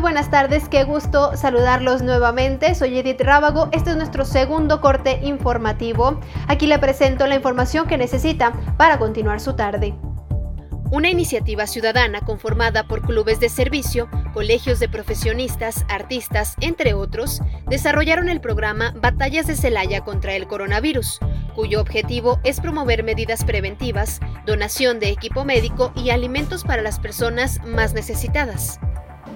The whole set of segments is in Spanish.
buenas tardes, qué gusto saludarlos nuevamente. Soy Edith Rábago, este es nuestro segundo corte informativo. Aquí le presento la información que necesita para continuar su tarde. Una iniciativa ciudadana conformada por clubes de servicio, colegios de profesionistas, artistas, entre otros, desarrollaron el programa Batallas de Celaya contra el coronavirus, cuyo objetivo es promover medidas preventivas, donación de equipo médico y alimentos para las personas más necesitadas.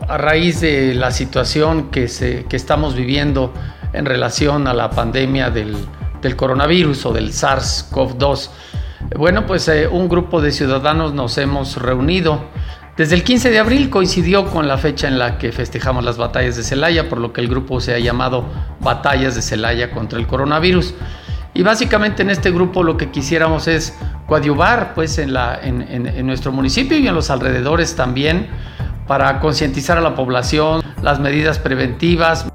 A raíz de la situación que, estamos viviendo en relación a la pandemia del, del coronavirus o del SARS-CoV-2, bueno, pues eh, un grupo de ciudadanos nos hemos reunido. Desde el 15 de abril coincidió con la fecha en la que festejamos las batallas de Celaya, por lo que el grupo se ha llamado Batallas de Celaya contra el coronavirus. Y básicamente en este grupo lo que quisiéramos es coadyuvar pues, en, la, en nuestro municipio y en los alrededores también para concientizar a la población, las medidas preventivas.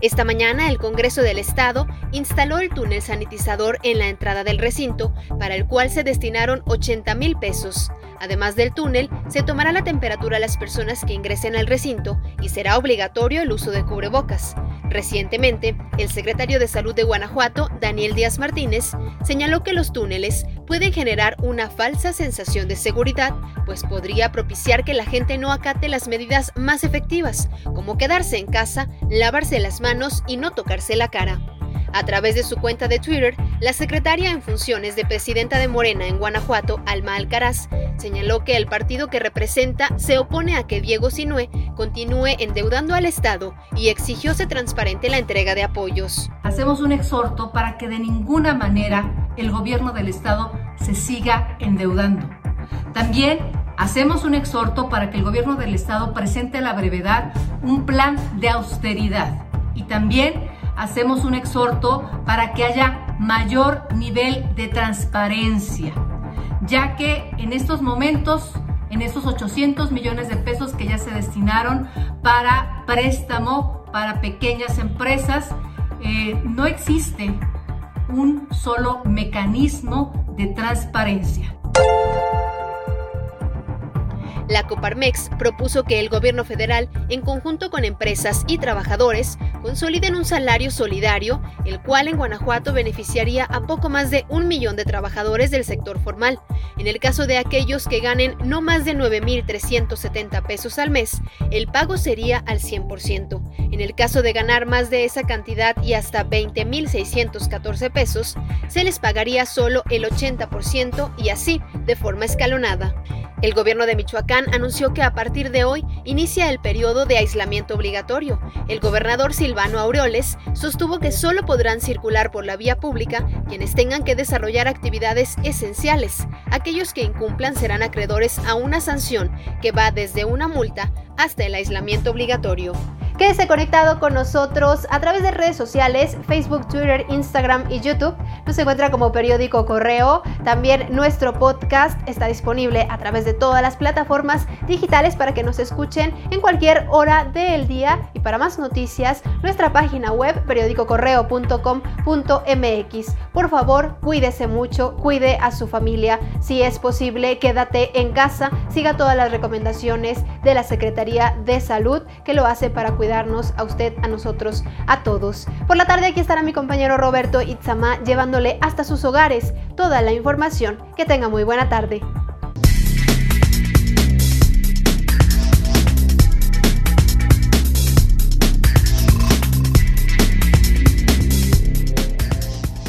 Esta mañana el Congreso del Estado instaló el túnel sanitizador en la entrada del recinto, para el cual se destinaron 80 mil pesos. Además del túnel, se tomará la temperatura a las personas que ingresen al recinto y será obligatorio el uso de cubrebocas. Recientemente, el secretario de Salud de Guanajuato, Daniel Díaz Martínez, señaló que los túneles pueden generar una falsa sensación de seguridad, pues podría propiciar que la gente no acate las medidas más efectivas, como quedarse en casa, lavarse las manos y no tocarse la cara. A través de su cuenta de Twitter, la secretaria en funciones de presidenta de Morena en Guanajuato, Alma Alcaraz, señaló que el partido que representa se opone a que Diego Sinue continúe endeudando al Estado y exigió se transparente la entrega de apoyos. Hacemos un exhorto para que de ninguna manera el gobierno del Estado se siga endeudando. También hacemos un exhorto para que el gobierno del Estado presente a la brevedad un plan de austeridad y también hacemos un exhorto para que haya mayor nivel de transparencia, ya que en estos momentos, en estos 800 millones de pesos que ya se destinaron para préstamo para pequeñas empresas, eh, no existe un solo mecanismo de transparencia. La Coparmex propuso que el gobierno federal, en conjunto con empresas y trabajadores, consoliden un salario solidario, el cual en Guanajuato beneficiaría a poco más de un millón de trabajadores del sector formal. En el caso de aquellos que ganen no más de 9.370 pesos al mes, el pago sería al 100%. En el caso de ganar más de esa cantidad y hasta 20.614 pesos, se les pagaría solo el 80% y así, de forma escalonada. El gobierno de Michoacán anunció que a partir de hoy inicia el periodo de aislamiento obligatorio. El gobernador Silvano Aureoles sostuvo que solo podrán circular por la vía pública quienes tengan que desarrollar actividades esenciales. Aquellos que incumplan serán acreedores a una sanción que va desde una multa hasta el aislamiento obligatorio. Quédese conectado con nosotros a través de redes sociales, Facebook, Twitter, Instagram y YouTube. Nos encuentra como periódico Correo. También nuestro podcast está disponible a través de todas las plataformas digitales para que nos escuchen en cualquier hora del día. Y para más noticias, nuestra página web periódicocorreo.com.mx. Por favor, cuídese mucho, cuide a su familia. Si es posible, quédate en casa. Siga todas las recomendaciones de la Secretaría de Salud que lo hace para cuidar a usted, a nosotros, a todos. Por la tarde aquí estará mi compañero Roberto Itzama llevándole hasta sus hogares toda la información. Que tenga muy buena tarde.